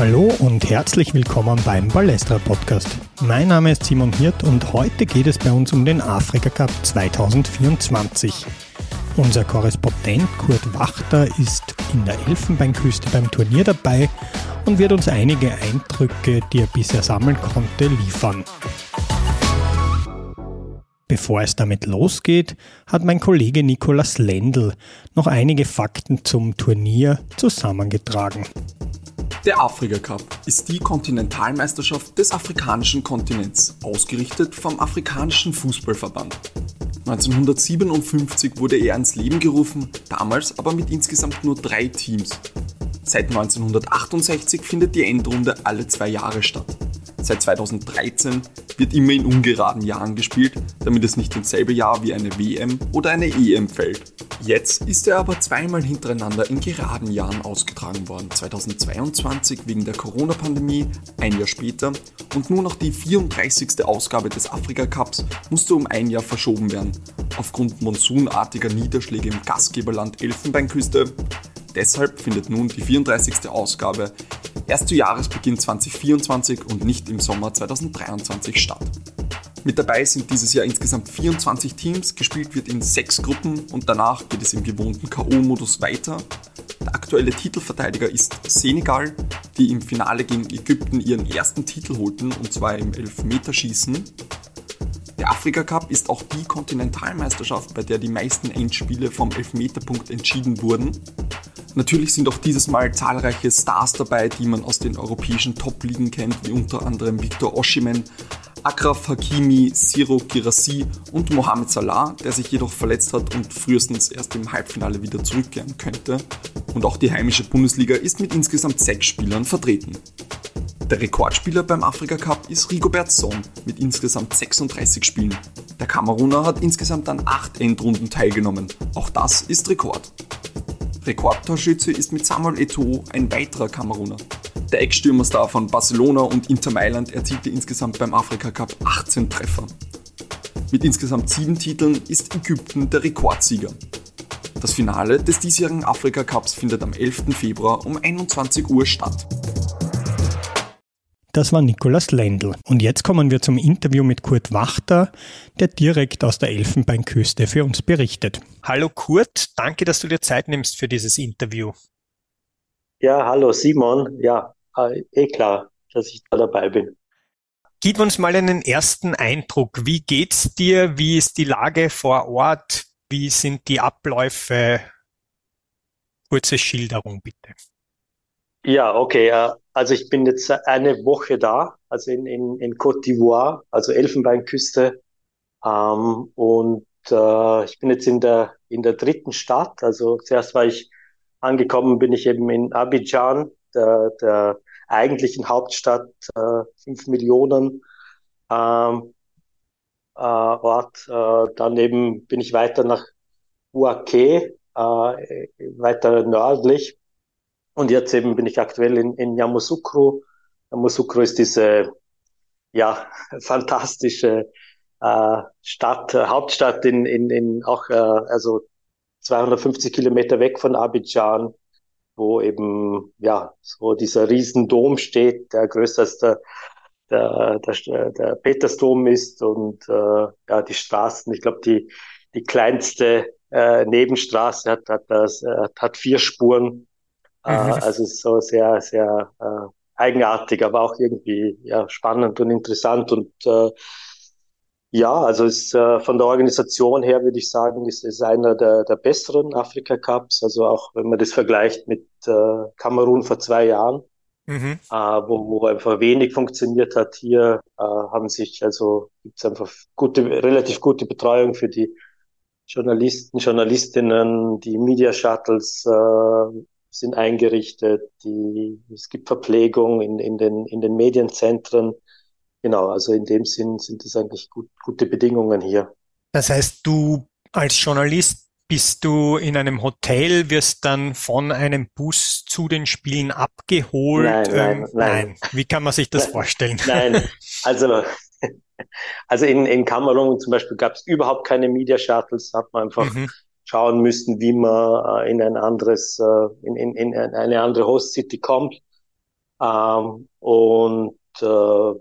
Hallo und herzlich willkommen beim Ballestra Podcast. Mein Name ist Simon Hirt und heute geht es bei uns um den Afrika Cup 2024. Unser Korrespondent Kurt Wachter ist in der Elfenbeinküste beim Turnier dabei und wird uns einige Eindrücke, die er bisher sammeln konnte, liefern. Bevor es damit losgeht, hat mein Kollege Nikolas Lendl noch einige Fakten zum Turnier zusammengetragen. Der Afrika Cup ist die Kontinentalmeisterschaft des afrikanischen Kontinents, ausgerichtet vom Afrikanischen Fußballverband. 1957 wurde er ins Leben gerufen, damals aber mit insgesamt nur drei Teams. Seit 1968 findet die Endrunde alle zwei Jahre statt. Seit 2013 wird immer in ungeraden Jahren gespielt, damit es nicht ins selbe Jahr wie eine WM oder eine EM fällt. Jetzt ist er aber zweimal hintereinander in geraden Jahren ausgetragen worden. 2022 wegen der Corona-Pandemie, ein Jahr später und nur noch die 34. Ausgabe des Afrika Cups musste um ein Jahr verschoben werden. Aufgrund monsunartiger Niederschläge im Gastgeberland Elfenbeinküste. Deshalb findet nun die 34. Ausgabe erst zu Jahresbeginn 2024 und nicht im Sommer 2023 statt. Mit dabei sind dieses Jahr insgesamt 24 Teams, gespielt wird in sechs Gruppen und danach geht es im gewohnten K.O.-Modus weiter. Der aktuelle Titelverteidiger ist Senegal, die im Finale gegen Ägypten ihren ersten Titel holten und zwar im Elfmeterschießen. Der Afrika Cup ist auch die Kontinentalmeisterschaft, bei der die meisten Endspiele vom Elfmeterpunkt entschieden wurden. Natürlich sind auch dieses Mal zahlreiche Stars dabei, die man aus den europäischen Top-Ligen kennt, wie unter anderem Victor Oshimen, Akraf Hakimi, Siro Girassi und Mohamed Salah, der sich jedoch verletzt hat und frühestens erst im Halbfinale wieder zurückkehren könnte. Und auch die heimische Bundesliga ist mit insgesamt sechs Spielern vertreten. Der Rekordspieler beim Afrika Cup ist Rigobert Song mit insgesamt 36 Spielen. Der Kameruner hat insgesamt an acht Endrunden teilgenommen. Auch das ist Rekord. Rekordtorschütze ist mit Samuel Eto'o ein weiterer Kameruner. Der Ex-Stürmerstar von Barcelona und Inter Mailand erzielte insgesamt beim Afrika Cup 18 Treffer. Mit insgesamt sieben Titeln ist Ägypten der Rekordsieger. Das Finale des diesjährigen Afrika Cups findet am 11. Februar um 21 Uhr statt. Das war Nikolaus Lendl. Und jetzt kommen wir zum Interview mit Kurt Wachter, der direkt aus der Elfenbeinküste für uns berichtet. Hallo Kurt, danke, dass du dir Zeit nimmst für dieses Interview. Ja, hallo Simon. Ja, äh, eh klar, dass ich da dabei bin. Gib uns mal einen ersten Eindruck. Wie geht's dir? Wie ist die Lage vor Ort? Wie sind die Abläufe? Kurze Schilderung bitte. Ja, okay. Also ich bin jetzt eine Woche da, also in, in, in Côte d'Ivoire, also Elfenbeinküste. Ähm, und äh, ich bin jetzt in der, in der dritten Stadt. Also zuerst war ich angekommen, bin ich eben in Abidjan, der, der eigentlichen Hauptstadt, äh, fünf Millionen ähm, äh, Ort. Äh, daneben bin ich weiter nach Uake, äh, weiter nördlich und jetzt eben bin ich aktuell in, in Yamoussoukro. Yamoussoukro ist diese, ja, fantastische äh, Stadt, äh, Hauptstadt in, in, in auch, äh, also 250 Kilometer weg von Abidjan, wo eben, ja, so dieser Riesendom steht, der größer der, der, der, der Petersdom ist und äh, ja, die Straßen, ich glaube, die, die kleinste äh, Nebenstraße hat, hat, das, äh, hat vier Spuren mhm. also ist so sehr, sehr äh, eigenartig, aber auch irgendwie ja, spannend und interessant. Und äh, ja, also es, äh, von der Organisation her würde ich sagen, ist es einer der, der besseren Afrika Cups. Also auch wenn man das vergleicht mit äh, Kamerun vor zwei Jahren, mhm. äh, wo, wo einfach wenig funktioniert hat. Hier äh, haben sich also gibt's einfach gute, relativ gute Betreuung für die Journalisten, Journalistinnen, die Media Shuttles, äh, sind eingerichtet, die, es gibt Verpflegung in, in, den, in den Medienzentren. Genau, also in dem Sinn sind es eigentlich gut, gute Bedingungen hier. Das heißt, du als Journalist bist du in einem Hotel, wirst dann von einem Bus zu den Spielen abgeholt? Nein, nein, ähm, nein. nein. Wie kann man sich das nein, vorstellen? Nein, also, also in, in Kamerun zum Beispiel gab es überhaupt keine Media Shuttles, hat man einfach mhm schauen müssten, wie man äh, in ein anderes, äh, in, in, in eine andere Host City kommt. Ähm, und äh,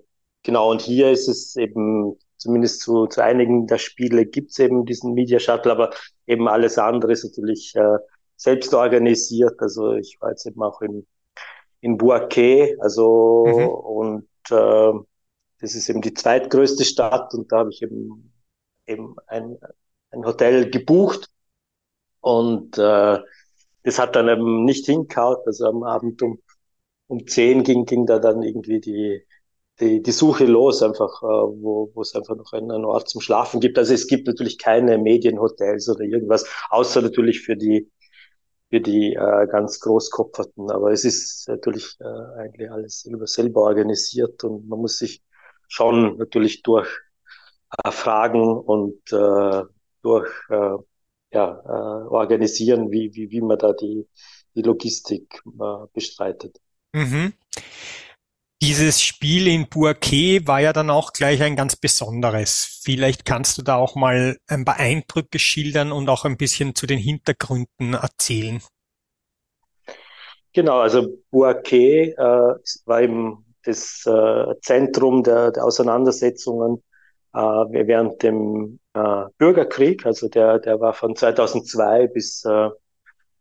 genau, und hier ist es eben, zumindest zu, zu einigen der Spiele gibt es eben diesen Media Shuttle, aber eben alles andere ist natürlich äh, selbst organisiert. Also ich war jetzt eben auch in, in Boaké, also mhm. und äh, das ist eben die zweitgrößte Stadt und da habe ich eben eben ein, ein Hotel gebucht und äh, das hat dann eben nicht hinkaut. Also am Abend um, um zehn ging, ging da dann irgendwie die, die, die Suche los, einfach, äh, wo, wo es einfach noch einen, einen Ort zum Schlafen gibt. Also es gibt natürlich keine Medienhotels oder irgendwas, außer natürlich für die für die äh, ganz Großkopferten. Aber es ist natürlich äh, eigentlich alles selber, selber organisiert und man muss sich schon natürlich durch äh, Fragen und äh, durch äh, ja, äh, organisieren, wie, wie, wie man da die, die Logistik äh, bestreitet. Mhm. Dieses Spiel in Bourquet war ja dann auch gleich ein ganz besonderes. Vielleicht kannst du da auch mal ein paar Eindrücke schildern und auch ein bisschen zu den Hintergründen erzählen. Genau, also Bourquet äh, war eben das äh, Zentrum der, der Auseinandersetzungen äh, während dem äh, Bürgerkrieg. Also der, der war von 2002 bis äh,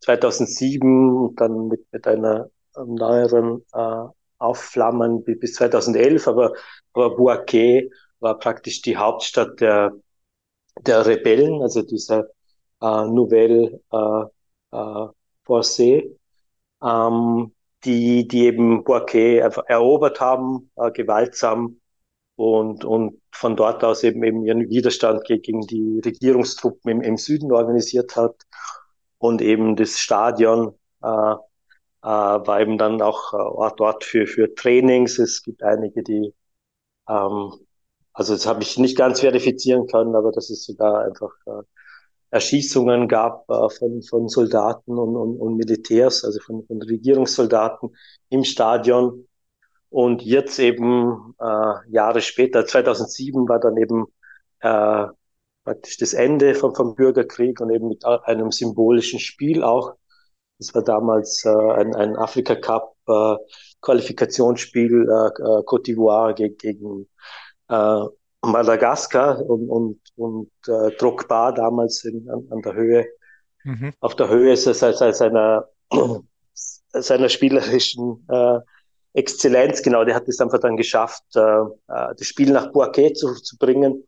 2007 und dann mit, mit einer neueren äh, Aufflammen bis 2011. Aber, aber Boaké war praktisch die Hauptstadt der, der Rebellen, also dieser äh, Nouvelle äh, äh, Forcée, ähm, die, die eben Boaké erobert haben, äh, gewaltsam und, und von dort aus eben, eben ihren Widerstand gegen die Regierungstruppen im, im Süden organisiert hat und eben das Stadion äh, äh, war eben dann auch äh, Ort, Ort für, für Trainings. Es gibt einige, die, ähm, also das habe ich nicht ganz verifizieren können, aber dass es sogar einfach äh, Erschießungen gab äh, von, von Soldaten und, und, und Militärs, also von, von Regierungssoldaten im Stadion. Und jetzt eben äh, Jahre später, 2007 war dann eben äh, praktisch das Ende vom, vom Bürgerkrieg und eben mit einem symbolischen Spiel auch. Das war damals äh, ein, ein Afrika Cup äh, Qualifikationsspiel äh, äh, Côte d'Ivoire gegen, gegen äh, Madagaskar und, und, und äh, Drogba damals in, an, an der Höhe, mhm. auf der Höhe seiner, seiner spielerischen äh, Exzellenz, genau, der hat es einfach dann geschafft, äh, äh, das Spiel nach Boaké zu, zu bringen.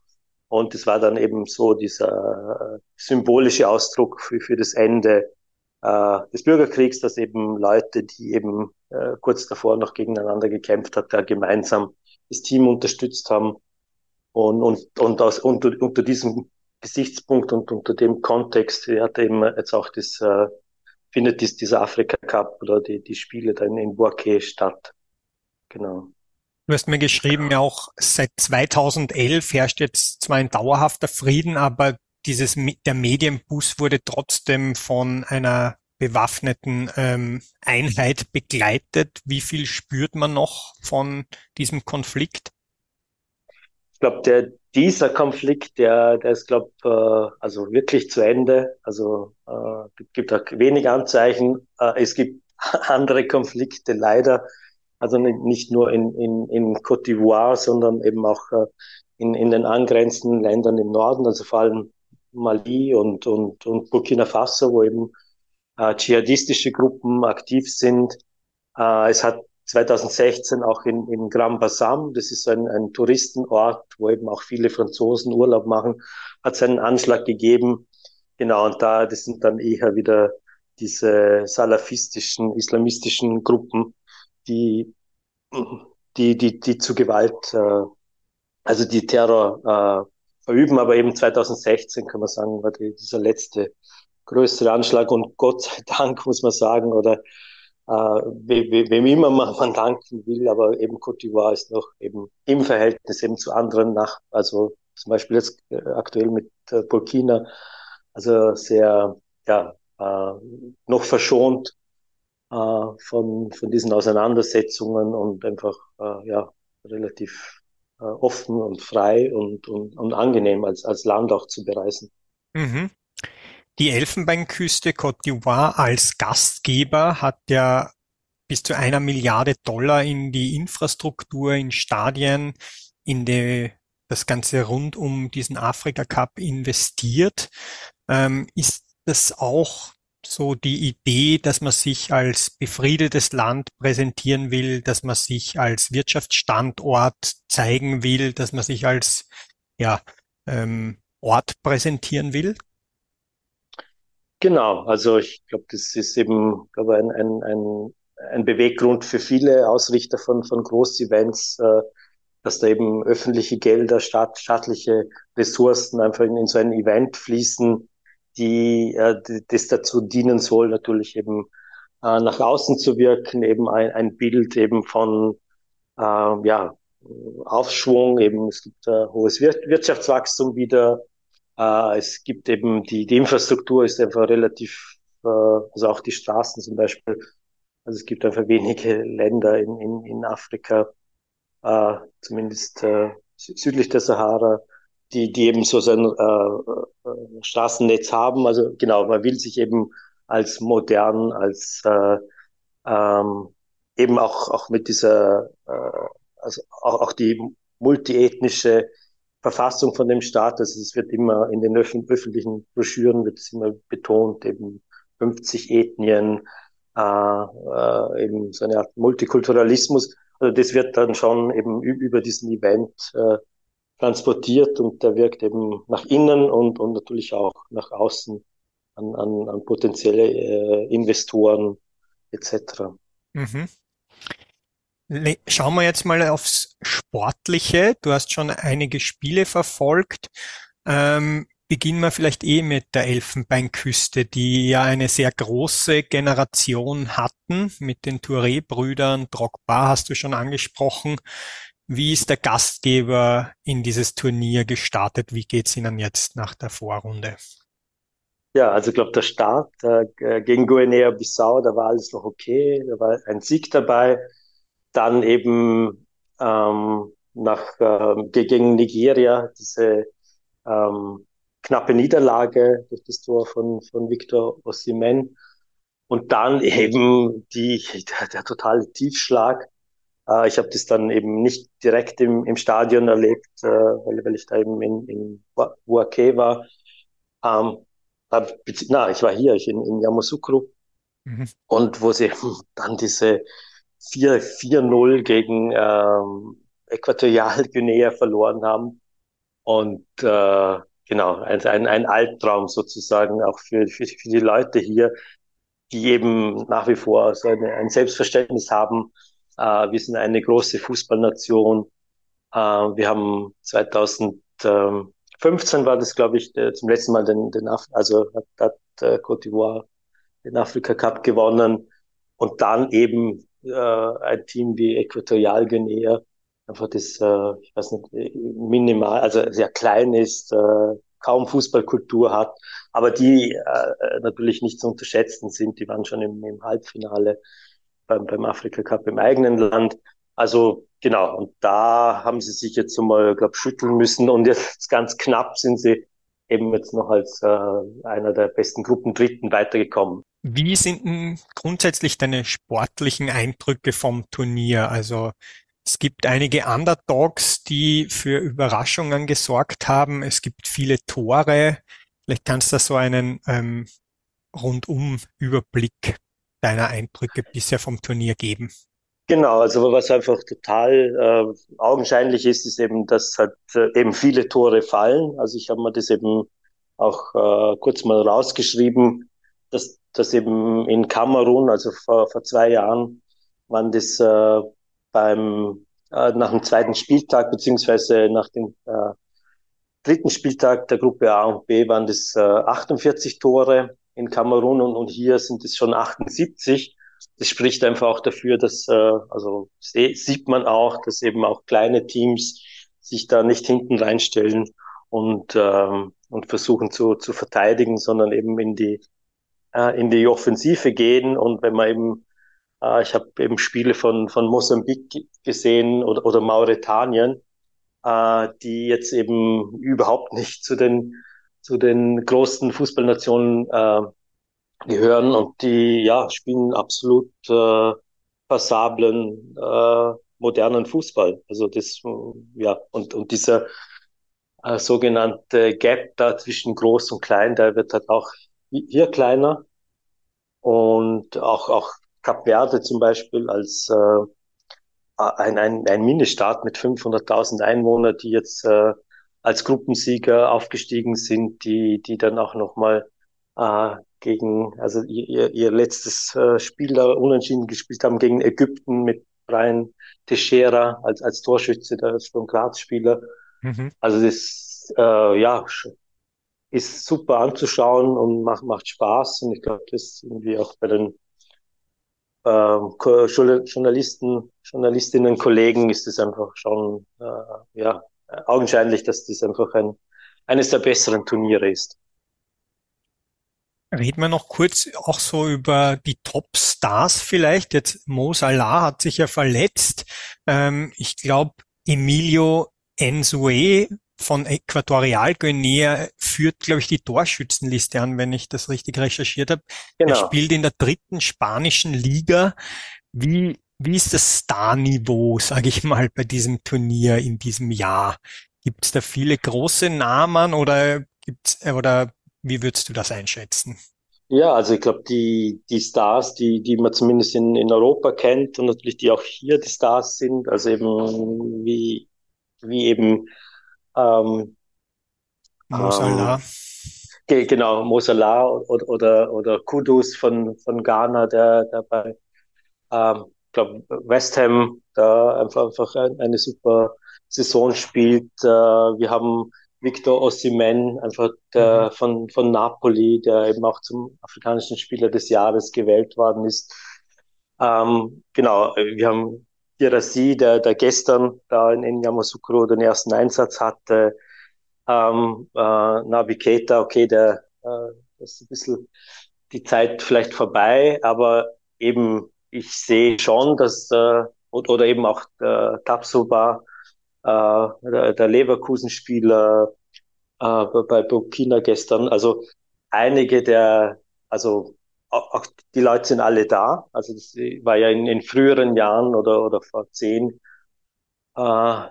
Und es war dann eben so dieser äh, symbolische Ausdruck für, für das Ende äh, des Bürgerkriegs, dass eben Leute, die eben äh, kurz davor noch gegeneinander gekämpft hat, da gemeinsam das Team unterstützt haben. Und, und, und aus, unter, unter diesem Gesichtspunkt und unter dem Kontext hat eben jetzt auch das äh, findet dies, dieser Afrika Cup oder die, die Spiele dann in Boaké statt. Genau. Du hast mir geschrieben, ja auch seit 2011 herrscht jetzt zwar ein dauerhafter Frieden, aber dieses, der Medienbus wurde trotzdem von einer bewaffneten ähm, Einheit begleitet. Wie viel spürt man noch von diesem Konflikt? Ich glaube, der dieser Konflikt, der, der ist, glaube äh, also wirklich zu Ende. Also äh, gibt auch wenig Anzeichen. Äh, es gibt andere Konflikte leider, also nicht nur in, in, in Côte d'Ivoire, sondern eben auch äh, in, in den angrenzenden Ländern im Norden, also vor allem Mali und, und, und Burkina Faso, wo eben äh, dschihadistische Gruppen aktiv sind. Äh, es hat 2016 auch in, in Grand Bassam, das ist ein, ein Touristenort, wo eben auch viele Franzosen Urlaub machen, hat es einen Anschlag gegeben. Genau, und da, das sind dann eher wieder diese salafistischen, islamistischen Gruppen, die, die, die, die zu Gewalt, äh, also die Terror äh, verüben. Aber eben 2016 kann man sagen, war die, dieser letzte größere Anschlag und Gott sei Dank muss man sagen, oder äh, wem immer man, man danken will, aber eben Côte d'Ivoire ist noch eben im Verhältnis eben zu anderen nach, also zum Beispiel jetzt äh, aktuell mit äh, Burkina, also sehr, ja, äh, noch verschont äh, von, von diesen Auseinandersetzungen und einfach, äh, ja, relativ äh, offen und frei und, und, und angenehm als, als Land auch zu bereisen. Mhm. Die Elfenbeinküste Côte d'Ivoire als Gastgeber hat ja bis zu einer Milliarde Dollar in die Infrastruktur, in Stadien, in die, das Ganze rund um diesen Afrika Cup investiert. Ähm, ist das auch so die Idee, dass man sich als befriedetes Land präsentieren will, dass man sich als Wirtschaftsstandort zeigen will, dass man sich als ja, ähm, Ort präsentieren will? Genau, also ich glaube, das ist eben glaube ein, ein, ein, ein Beweggrund für viele Ausrichter von, von Großevents, äh, dass da eben öffentliche Gelder, staat, staatliche Ressourcen einfach in, in so ein Event fließen, die, äh, die das dazu dienen soll, natürlich eben äh, nach außen zu wirken, eben ein, ein Bild eben von äh, ja, Aufschwung, eben es gibt äh, hohes Wir Wirtschaftswachstum wieder, äh, es gibt eben die, die Infrastruktur ist einfach relativ, äh, also auch die Straßen zum Beispiel, also es gibt einfach wenige Länder in, in, in Afrika, äh, zumindest äh, südlich der Sahara, die, die eben so sein äh, äh, Straßennetz haben. Also genau, man will sich eben als modern, als äh, ähm, eben auch, auch mit dieser, äh, also auch, auch die multiethnische Verfassung von dem Staat, also es wird immer in den öffentlichen Broschüren wird es immer betont, eben 50 Ethnien, äh, äh, eben so eine Art Multikulturalismus. Also das wird dann schon eben über diesen Event äh, transportiert und der wirkt eben nach innen und, und natürlich auch nach außen an, an, an potenzielle äh, Investoren etc. Mhm. Schauen wir jetzt mal aufs Sportliche. Du hast schon einige Spiele verfolgt. Ähm, beginnen wir vielleicht eh mit der Elfenbeinküste, die ja eine sehr große Generation hatten mit den Touré-Brüdern. Drogba hast du schon angesprochen. Wie ist der Gastgeber in dieses Turnier gestartet? Wie geht's Ihnen jetzt nach der Vorrunde? Ja, also ich glaube, der Start äh, gegen Guinea-Bissau, da war alles noch okay, da war ein Sieg dabei. Dann eben ähm, nach äh, gegen Nigeria diese ähm, knappe Niederlage durch das Tor von, von Victor Osimhen. Und dann eben die, der, der totale Tiefschlag äh, ich habe das dann eben nicht direkt im, im Stadion erlebt, äh, weil, weil ich da eben in, in Buake war. Ähm, na, ich war hier, ich in, in Yamoussoukro. Mhm. Und wo sie dann diese 4-0 gegen ähm, Äquatorialguinea verloren haben. Und äh, genau, ein, ein, ein Albtraum sozusagen auch für, für, für die Leute hier, die eben nach wie vor so eine, ein Selbstverständnis haben, äh, wir sind eine große Fußballnation. Äh, wir haben 2015 war das, glaube ich, zum letzten Mal den, den Af also hat, hat äh, Côte d'Ivoire den Afrika Cup gewonnen und dann eben äh, ein Team wie Äquatorialguinea einfach das, äh, ich weiß nicht, minimal, also sehr klein ist, äh, kaum Fußballkultur hat, aber die äh, natürlich nicht zu unterschätzen sind. Die waren schon im, im Halbfinale beim, beim Afrika Cup im eigenen Land. Also genau, und da haben sie sich jetzt einmal, glaube schütteln müssen und jetzt ganz knapp sind sie eben jetzt noch als äh, einer der besten Gruppen Dritten weitergekommen. Wie sind denn grundsätzlich deine sportlichen Eindrücke vom Turnier? Also es gibt einige Underdogs, die für Überraschungen gesorgt haben. Es gibt viele Tore. Vielleicht kannst du so einen ähm, rundum Überblick deiner Eindrücke bisher vom Turnier geben? Genau, also was einfach total äh, augenscheinlich ist, ist eben, dass halt äh, eben viele Tore fallen. Also ich habe mir das eben auch äh, kurz mal rausgeschrieben, dass dass eben in Kamerun, also vor, vor zwei Jahren, waren das äh, beim äh, nach dem zweiten Spieltag beziehungsweise nach dem äh, dritten Spieltag der Gruppe A und B waren das äh, 48 Tore in Kamerun und, und hier sind es schon 78. Das spricht einfach auch dafür, dass, äh, also sieht man auch, dass eben auch kleine Teams sich da nicht hinten reinstellen und, ähm, und versuchen zu, zu verteidigen, sondern eben in die, äh, in die Offensive gehen. Und wenn man eben, äh, ich habe eben Spiele von, von Mosambik gesehen oder, oder Mauretanien, äh, die jetzt eben überhaupt nicht zu den zu den großen Fußballnationen äh, gehören und die ja spielen absolut äh, passablen, äh, modernen Fußball. Also das, ja, und, und dieser äh, sogenannte Gap da zwischen groß und klein, der wird halt auch hier kleiner. Und auch, auch Cap Verde zum Beispiel als äh, ein, ein, ein Ministaat mit 500.000 Einwohnern, die jetzt äh, als Gruppensieger aufgestiegen sind, die, die dann auch nochmal äh, gegen, also ihr, ihr letztes äh, Spiel da unentschieden gespielt haben gegen Ägypten mit Brian Teixeira als, als Torschütze, der Sturm Graz-Spieler. Mhm. Also das, äh, ja, ist super anzuschauen und macht, macht Spaß. Und ich glaube, das irgendwie auch bei den äh, Journalisten, Journalistinnen, Kollegen ist es einfach schon, äh, ja, augenscheinlich, dass das einfach ein, eines der besseren Turniere ist. Reden wir noch kurz auch so über die Top-Stars vielleicht. Jetzt Mo Salah hat sich ja verletzt. Ähm, ich glaube, Emilio Enzue von Äquatorial Guinea führt, glaube ich, die Torschützenliste an, wenn ich das richtig recherchiert habe. Genau. Er spielt in der dritten spanischen Liga. Wie, wie ist das Star-Niveau, sage ich mal, bei diesem Turnier in diesem Jahr? Gibt es da viele große Namen oder gibt's oder wie würdest du das einschätzen? Ja, also ich glaube, die, die Stars, die, die man zumindest in, in Europa kennt und natürlich die auch hier die Stars sind, also eben wie, wie eben ähm, Mosala. Ähm, genau, Mosala oder, oder, oder Kudus von, von Ghana, der, der bei ähm, glaube West Ham da einfach, einfach eine super Saison spielt. Äh, wir haben Victor Osimhen, einfach der, mhm. von, von Napoli, der eben auch zum afrikanischen Spieler des Jahres gewählt worden ist. Ähm, genau, wir haben Girassi, der, der gestern da in, in Yamoussoukro den ersten Einsatz hatte. Ähm, äh, Navi Keita, okay, der äh, ist ein bisschen die Zeit vielleicht vorbei, aber eben ich sehe schon, dass äh, oder eben auch der Tapsoba, äh, der, der Leverkusen-Spieler äh, bei Burkina gestern. Also einige der, also auch, auch die Leute sind alle da. Also das war ja in, in früheren Jahren oder, oder vor zehn, äh,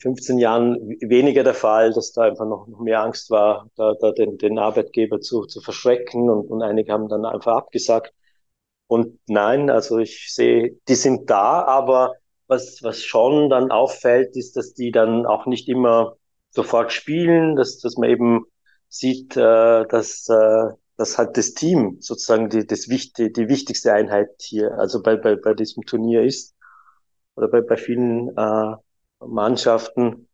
15 Jahren weniger der Fall, dass da einfach noch, noch mehr Angst war, da, da den, den Arbeitgeber zu, zu verschrecken und, und einige haben dann einfach abgesagt. Und nein, also ich sehe, die sind da, aber was, was schon dann auffällt, ist, dass die dann auch nicht immer sofort spielen, dass, dass man eben sieht, äh, dass, äh, dass halt das Team sozusagen die, das wichtig, die wichtigste Einheit hier, also bei, bei, bei diesem Turnier ist oder bei, bei vielen äh, Mannschaften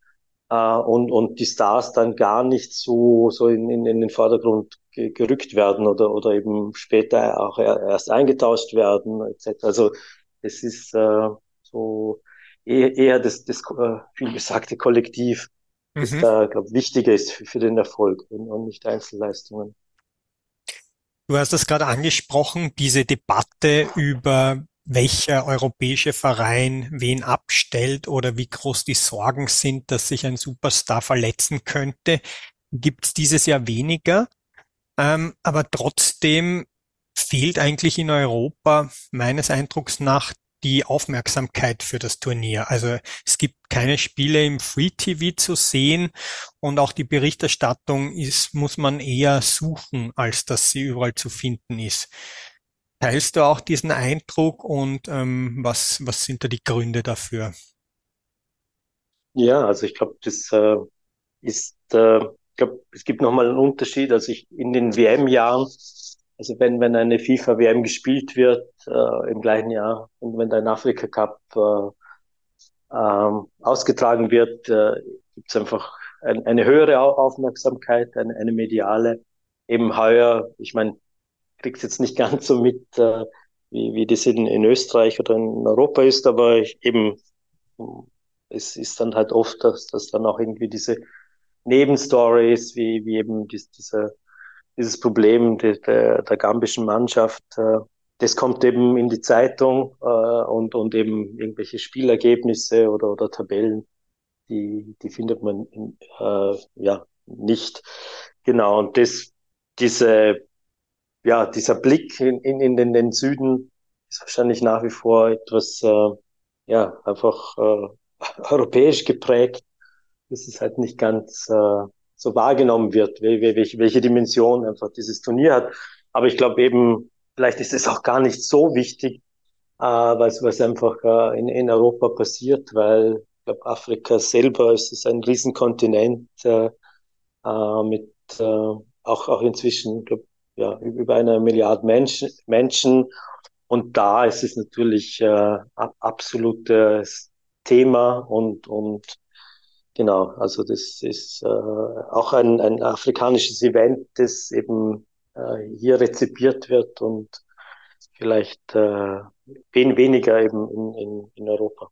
äh, und, und die Stars dann gar nicht so, so in, in, in den Vordergrund ge gerückt werden oder, oder eben später auch erst eingetauscht werden etc. Also es ist äh, so eher, eher das, das äh, viel gesagte Kollektiv, das mhm. da, glaube wichtiger ist für, für den Erfolg und, und nicht Einzelleistungen. Du hast das gerade angesprochen, diese Debatte über welcher europäische Verein wen abstellt oder wie groß die Sorgen sind, dass sich ein Superstar verletzen könnte, gibt es dieses Jahr weniger. Ähm, aber trotzdem fehlt eigentlich in Europa meines Eindrucks nach die Aufmerksamkeit für das Turnier. Also es gibt keine Spiele im Free TV zu sehen und auch die Berichterstattung ist, muss man eher suchen, als dass sie überall zu finden ist. Teilst du auch diesen Eindruck und ähm, was, was sind da die Gründe dafür? Ja, also ich glaube, das äh, ist, äh, ich glaube, es gibt nochmal einen Unterschied. Also ich in den WM-Jahren also wenn, wenn eine FIFA-WM gespielt wird äh, im gleichen Jahr und wenn ein Afrika Cup äh, ähm, ausgetragen wird, äh, gibt es einfach ein, eine höhere Aufmerksamkeit, eine, eine mediale. Eben heuer, ich meine, krieg's jetzt nicht ganz so mit, äh, wie, wie das in, in Österreich oder in Europa ist, aber ich, eben es ist dann halt oft, dass, dass dann auch irgendwie diese Nebenstories, wie, wie eben dies, diese dieses Problem de, de, der gambischen Mannschaft, äh, das kommt eben in die Zeitung äh, und, und eben irgendwelche Spielergebnisse oder, oder Tabellen, die, die findet man in, äh, ja nicht. Genau, und das, diese, ja, dieser Blick in, in, in den, den Süden ist wahrscheinlich nach wie vor etwas, äh, ja, einfach äh, europäisch geprägt, dass es halt nicht ganz äh, so wahrgenommen wird, welche, welche Dimension einfach dieses Turnier hat. Aber ich glaube eben, vielleicht ist es auch gar nicht so wichtig, äh, was, was einfach äh, in, in Europa passiert, weil ich glaube, Afrika selber ist, ist ein Riesenkontinent äh, äh, mit äh, auch, auch inzwischen, glaub, ja, über eine Milliarde Menschen, Menschen. Und da ist es natürlich äh, absolutes Thema und, und genau, also das ist äh, auch ein, ein afrikanisches Event, das eben äh, hier rezipiert wird und vielleicht äh, wen weniger eben in, in, in Europa.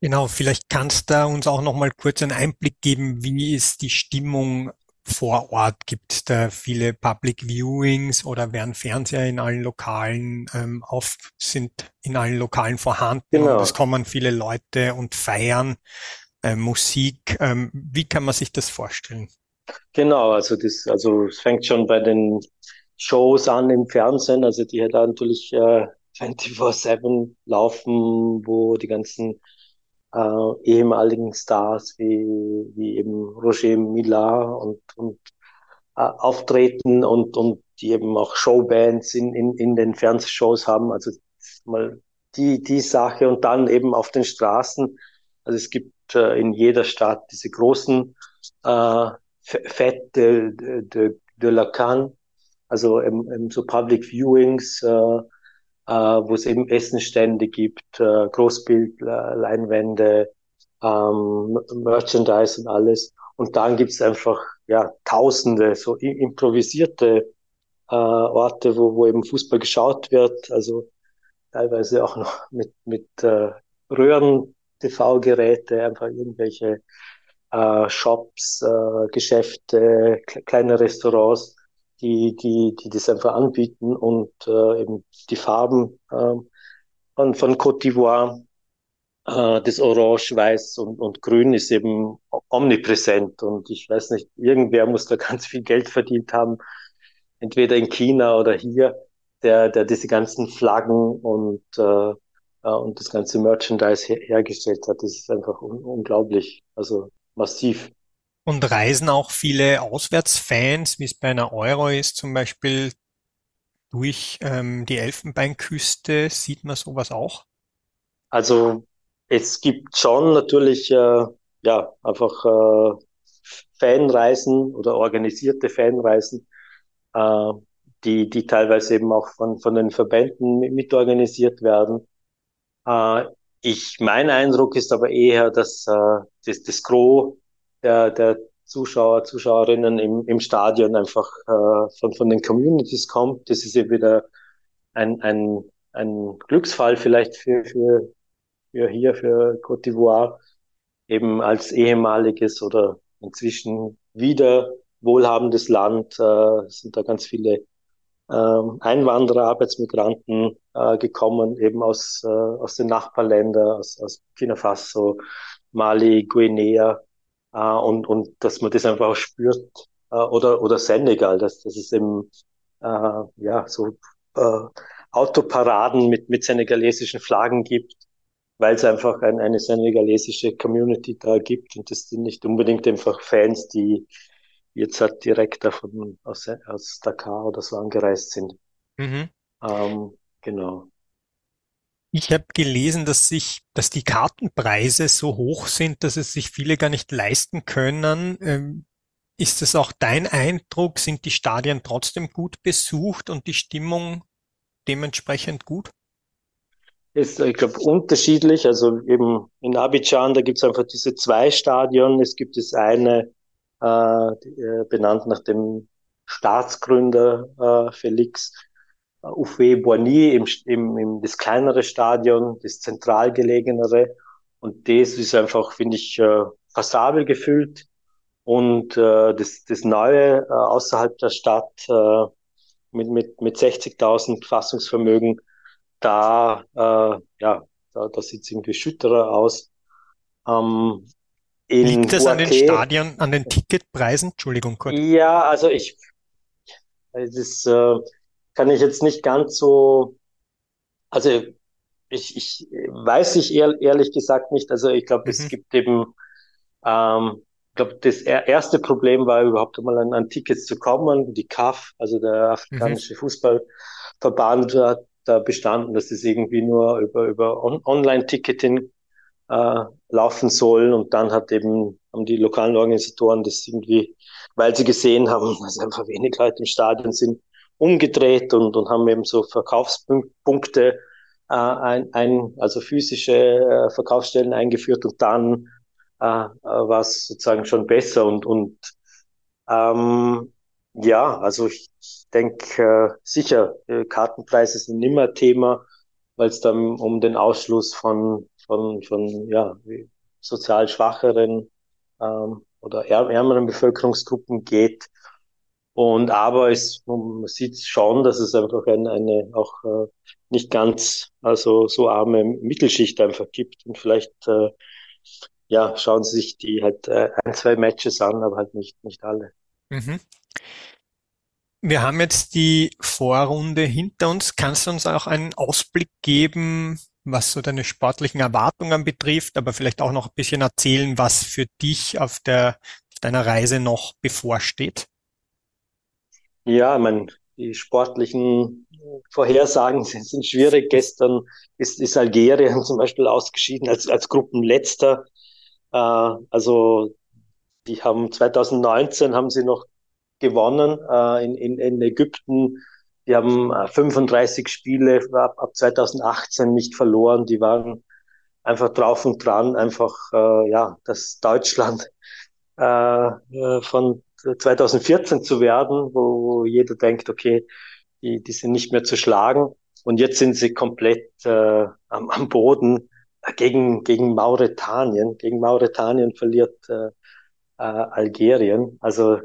Genau, vielleicht kannst du uns auch noch mal kurz einen Einblick geben, wie ist die Stimmung vor Ort? Gibt es da viele Public Viewings oder werden Fernseher in allen Lokalen ähm, auf, sind in allen Lokalen vorhanden genau. und es kommen viele Leute und feiern äh, Musik. Ähm, wie kann man sich das vorstellen? Genau, also das, also es fängt schon bei den Shows an im Fernsehen, also die halt natürlich äh, 24-7 laufen, wo die ganzen äh, ehemaligen Stars wie, wie eben Roger Mila und, und äh, auftreten und, und die eben auch Showbands in, in, in den Fernsehshows haben. Also mal die, die Sache und dann eben auf den Straßen. Also es gibt äh, in jeder Stadt diese großen äh, Fête de, de, de la Cannes, also eben, eben so Public Viewings, äh, äh, wo es eben Essenstände gibt, äh, Großbildleinwände, ähm, Merchandise und alles. Und dann gibt's einfach ja Tausende so improvisierte äh, Orte, wo, wo eben Fußball geschaut wird. Also teilweise auch noch mit mit äh, Röhren TV-Geräte, einfach irgendwelche äh, Shops, äh, Geschäfte, kleine Restaurants die, die, die das einfach anbieten und äh, eben die Farben äh, von, von Côte d'Ivoire, äh, das Orange, Weiß und, und Grün ist eben omnipräsent und ich weiß nicht, irgendwer muss da ganz viel Geld verdient haben, entweder in China oder hier, der, der diese ganzen Flaggen und, äh, äh und das ganze Merchandise her hergestellt hat. Das ist einfach un unglaublich, also massiv. Und reisen auch viele Auswärtsfans, wie es bei einer Euro ist, zum Beispiel durch ähm, die Elfenbeinküste? Sieht man sowas auch? Also es gibt schon natürlich äh, ja einfach äh, Fanreisen oder organisierte Fanreisen, äh, die die teilweise eben auch von von den Verbänden mitorganisiert werden. Äh, ich mein Eindruck ist aber eher, dass äh, das, das Gros der, der Zuschauer, Zuschauerinnen im, im Stadion einfach äh, von, von den Communities kommt. Das ist ja wieder ein, ein, ein Glücksfall vielleicht für, für, für hier, für Côte d'Ivoire, eben als ehemaliges oder inzwischen wieder wohlhabendes Land äh, sind da ganz viele Einwanderer, Arbeitsmigranten äh, gekommen, eben aus, äh, aus den Nachbarländern, aus, aus Burkina Faso, Mali, Guinea, äh, und, und dass man das einfach auch spürt. Äh, oder, oder Senegal, dass, dass es eben äh, ja, so äh, Autoparaden mit, mit senegalesischen Flaggen gibt, weil es einfach ein, eine senegalesische Community da gibt und das sind nicht unbedingt einfach Fans, die jetzt halt direkt davon aus, aus Dakar oder so angereist sind. Mhm. Ähm, genau. Ich habe gelesen, dass sich, dass die Kartenpreise so hoch sind, dass es sich viele gar nicht leisten können. Ähm, ist es auch dein Eindruck? Sind die Stadien trotzdem gut besucht und die Stimmung dementsprechend gut? Ist, ich glaube, unterschiedlich. Also eben in Abidjan, da gibt es einfach diese zwei Stadien. Es gibt das eine, äh, äh benannt nach dem Staatsgründer äh, Felix Oufé Boigny im, im, im, das kleinere Stadion, das zentral gelegenere. Und das ist einfach, finde ich, äh, passabel gefüllt. Und äh, das, das Neue äh, außerhalb der Stadt äh, mit, mit, mit 60.000 Fassungsvermögen, da, äh, ja, da, da sieht es irgendwie schütterer aus. Ähm, Liegt das an den Stadien, an den Ticketpreisen? Entschuldigung, kurz. Ja, also ich, das, äh, kann ich jetzt nicht ganz so Also ich, ich weiß ich ehrlich gesagt nicht. Also ich glaube, mhm. es gibt eben, ähm, ich glaube, das erste Problem war überhaupt einmal an, an Tickets zu kommen. Die CAF, also der afrikanische mhm. Fußballverband, hat da bestanden, dass es irgendwie nur über, über On Online-Ticketing äh, laufen soll. Und dann hat eben, haben die lokalen Organisatoren das irgendwie, weil sie gesehen haben, dass einfach wenig Leute im Stadion sind, umgedreht und, und haben eben so Verkaufspunkte äh, ein, ein, also physische äh, Verkaufsstellen eingeführt und dann äh, äh war es sozusagen schon besser und, und ähm, ja, also ich, denke äh, sicher, äh, Kartenpreise sind immer Thema, weil es dann um den Ausschluss von, von, von ja, sozial schwacheren ähm, oder ärmeren Bevölkerungsgruppen geht. Und aber es, man sieht schon, dass es einfach eine, eine auch äh, nicht ganz also so arme Mittelschicht einfach gibt. Und vielleicht äh, ja, schauen sie sich die halt äh, ein, zwei Matches an, aber halt nicht, nicht alle. Mhm. Wir haben jetzt die Vorrunde hinter uns. Kannst du uns auch einen Ausblick geben, was so deine sportlichen Erwartungen betrifft, aber vielleicht auch noch ein bisschen erzählen, was für dich auf der deiner Reise noch bevorsteht? Ja, man, die sportlichen Vorhersagen sind, sind schwierig. Gestern ist, ist Algerien zum Beispiel ausgeschieden als, als Gruppenletzter. Äh, also die haben 2019 haben sie noch gewonnen äh, in, in, in Ägypten. Die haben 35 äh, Spiele ab, ab 2018 nicht verloren. Die waren einfach drauf und dran, einfach äh, ja, dass Deutschland äh, äh von 2014 zu werden, wo jeder denkt, okay, die, die sind nicht mehr zu schlagen. Und jetzt sind sie komplett äh, am, am Boden gegen, gegen Mauretanien. Gegen Mauretanien verliert äh, äh, Algerien. Also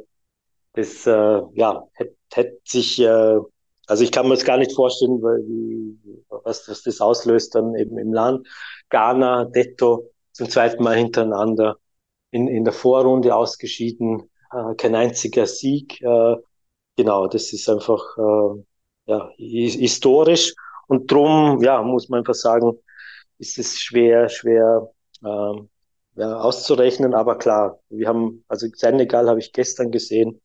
das äh, ja, hätte hätt sich, äh, also ich kann mir das gar nicht vorstellen, weil, wie, was, was das auslöst dann eben im Land. Ghana, Detto zum zweiten Mal hintereinander in, in der Vorrunde ausgeschieden äh, kein einziger Sieg. Äh, genau, das ist einfach äh, ja, historisch und drum, ja, muss man einfach sagen, ist es schwer, schwer ähm, ja, auszurechnen. Aber klar, wir haben, also Senegal habe ich gestern gesehen,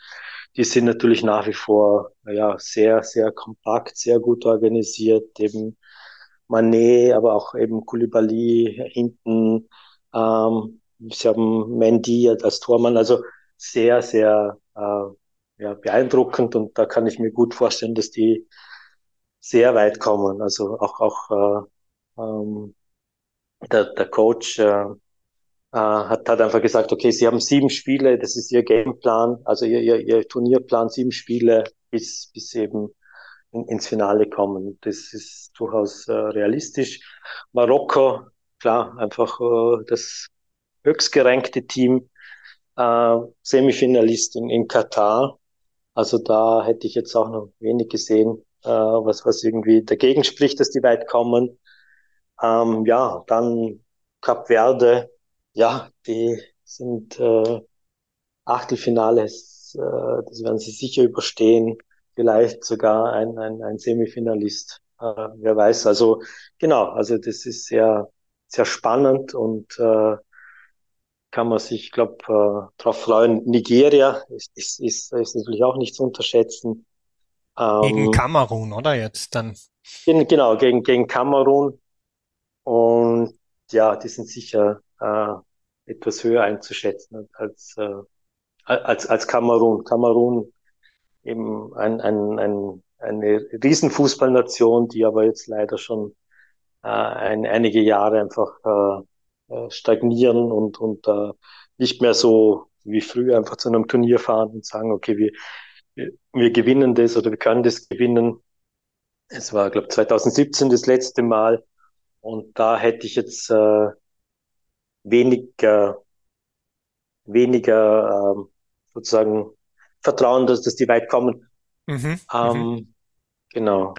die sind natürlich nach wie vor ja sehr, sehr kompakt, sehr gut organisiert, eben Manet, aber auch eben Koulibaly hinten. Ähm, sie haben Mendy als Tormann. Also sehr, sehr äh, ja, beeindruckend und da kann ich mir gut vorstellen, dass die sehr weit kommen. Also auch, auch äh, ähm, der, der Coach äh, hat, hat einfach gesagt, okay, sie haben sieben Spiele, das ist ihr Gameplan, also ihr, ihr, ihr Turnierplan, sieben Spiele, bis, bis eben in, ins Finale kommen. Das ist durchaus äh, realistisch. Marokko, klar, einfach äh, das höchstgerankte Team äh, Semifinalist in, in Katar. Also da hätte ich jetzt auch noch wenig gesehen, äh, was, was irgendwie dagegen spricht, dass die weit kommen. Ähm, ja, dann Cap Verde, ja, die sind äh, Achtelfinales, äh, das werden sie sicher überstehen. Vielleicht sogar ein, ein, ein Semifinalist, äh, wer weiß. Also genau, also das ist sehr, sehr spannend und äh, kann man sich, glaube äh, darauf freuen. Nigeria ist, ist, ist, ist natürlich auch nicht zu unterschätzen. Ähm, gegen Kamerun, oder jetzt dann? In, genau, gegen, gegen Kamerun. Und ja, die sind sicher äh, etwas höher einzuschätzen als, äh, als, als Kamerun. Kamerun eben ein, ein, ein, eine Riesenfußballnation, die aber jetzt leider schon äh, ein, einige Jahre einfach äh, äh, stagnieren und, und äh, nicht mehr so wie früher einfach zu einem Turnier fahren und sagen, okay, wir, wir, gewinnen das oder wir können das gewinnen. Es war, glaube 2017 das letzte Mal und da hätte ich jetzt äh, weniger, weniger äh, sozusagen Vertrauen, dass, dass die weit kommen. Mhm, ähm, mhm. Genau.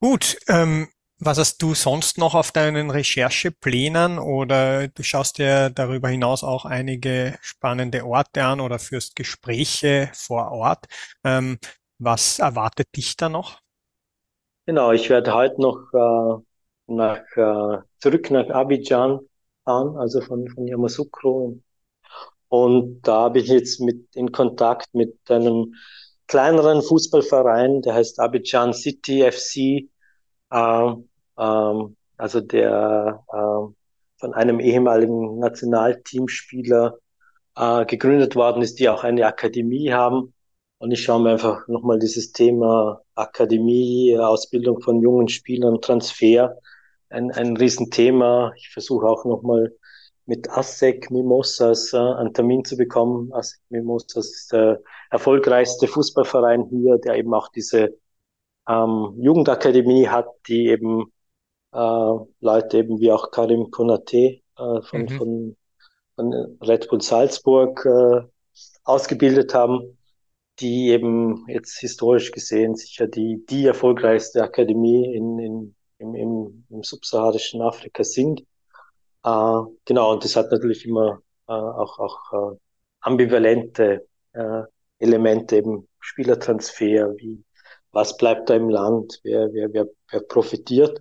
Gut, ähm, was hast du sonst noch auf deinen Rechercheplänen oder du schaust dir darüber hinaus auch einige spannende Orte an oder führst Gespräche vor Ort? Ähm, was erwartet dich da noch? Genau, ich werde heute noch äh, nach, äh, zurück nach Abidjan fahren, also von, von Yamoussoukro. Und da bin ich jetzt mit in Kontakt mit einem kleineren Fußballverein, der heißt Abidjan City FC, äh, ähm, also der äh, von einem ehemaligen Nationalteamspieler äh, gegründet worden ist, die auch eine Akademie haben. Und ich schaue mir einfach nochmal dieses Thema Akademie, Ausbildung von jungen Spielern, Transfer, ein, ein Riesenthema. Ich versuche auch nochmal mit ASEC Mimosas äh, einen Termin zu bekommen. ASEC Mimosas ist der erfolgreichste Fußballverein hier, der eben auch diese ähm, Jugendakademie hat, die eben äh, Leute eben wie auch Karim Konate äh, von, mhm. von, von Red Bull Salzburg äh, ausgebildet haben, die eben jetzt historisch gesehen sicher die, die erfolgreichste Akademie in, in, im, im, im subsaharischen Afrika sind. Äh, genau, und das hat natürlich immer äh, auch, auch äh, ambivalente äh, Elemente, eben Spielertransfer, wie, was bleibt da im Land, wer, wer, wer, wer profitiert.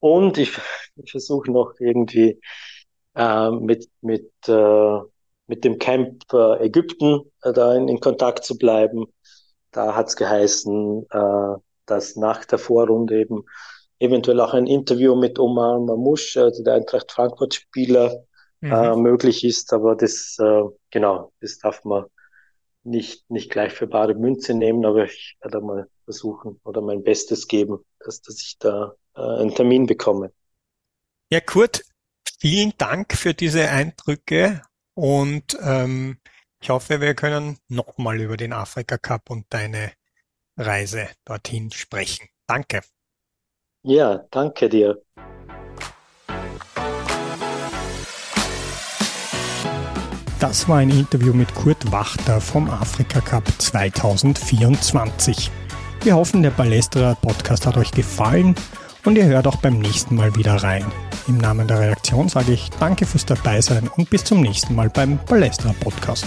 Und ich, ich versuche noch irgendwie äh, mit, mit, äh, mit dem Camp äh, Ägypten äh, da in, in Kontakt zu bleiben. Da hat es geheißen, äh, dass nach der Vorrunde eben eventuell auch ein Interview mit Omar Mamouche, also der Eintracht Frankfurt-Spieler, mhm. äh, möglich ist. Aber das, äh, genau, das darf man nicht, nicht gleich für bare Münze nehmen, aber ich werde mal versuchen oder mein Bestes geben, dass, dass ich da äh, einen Termin bekomme. Ja, Kurt, vielen Dank für diese Eindrücke und ähm, ich hoffe, wir können nochmal über den Afrika Cup und deine Reise dorthin sprechen. Danke. Ja, danke dir. Das war ein Interview mit Kurt Wachter vom Afrika Cup 2024. Wir hoffen, der Ballestra Podcast hat euch gefallen und ihr hört auch beim nächsten Mal wieder rein. Im Namen der Redaktion sage ich danke fürs Dabeisein und bis zum nächsten Mal beim Ballestra Podcast.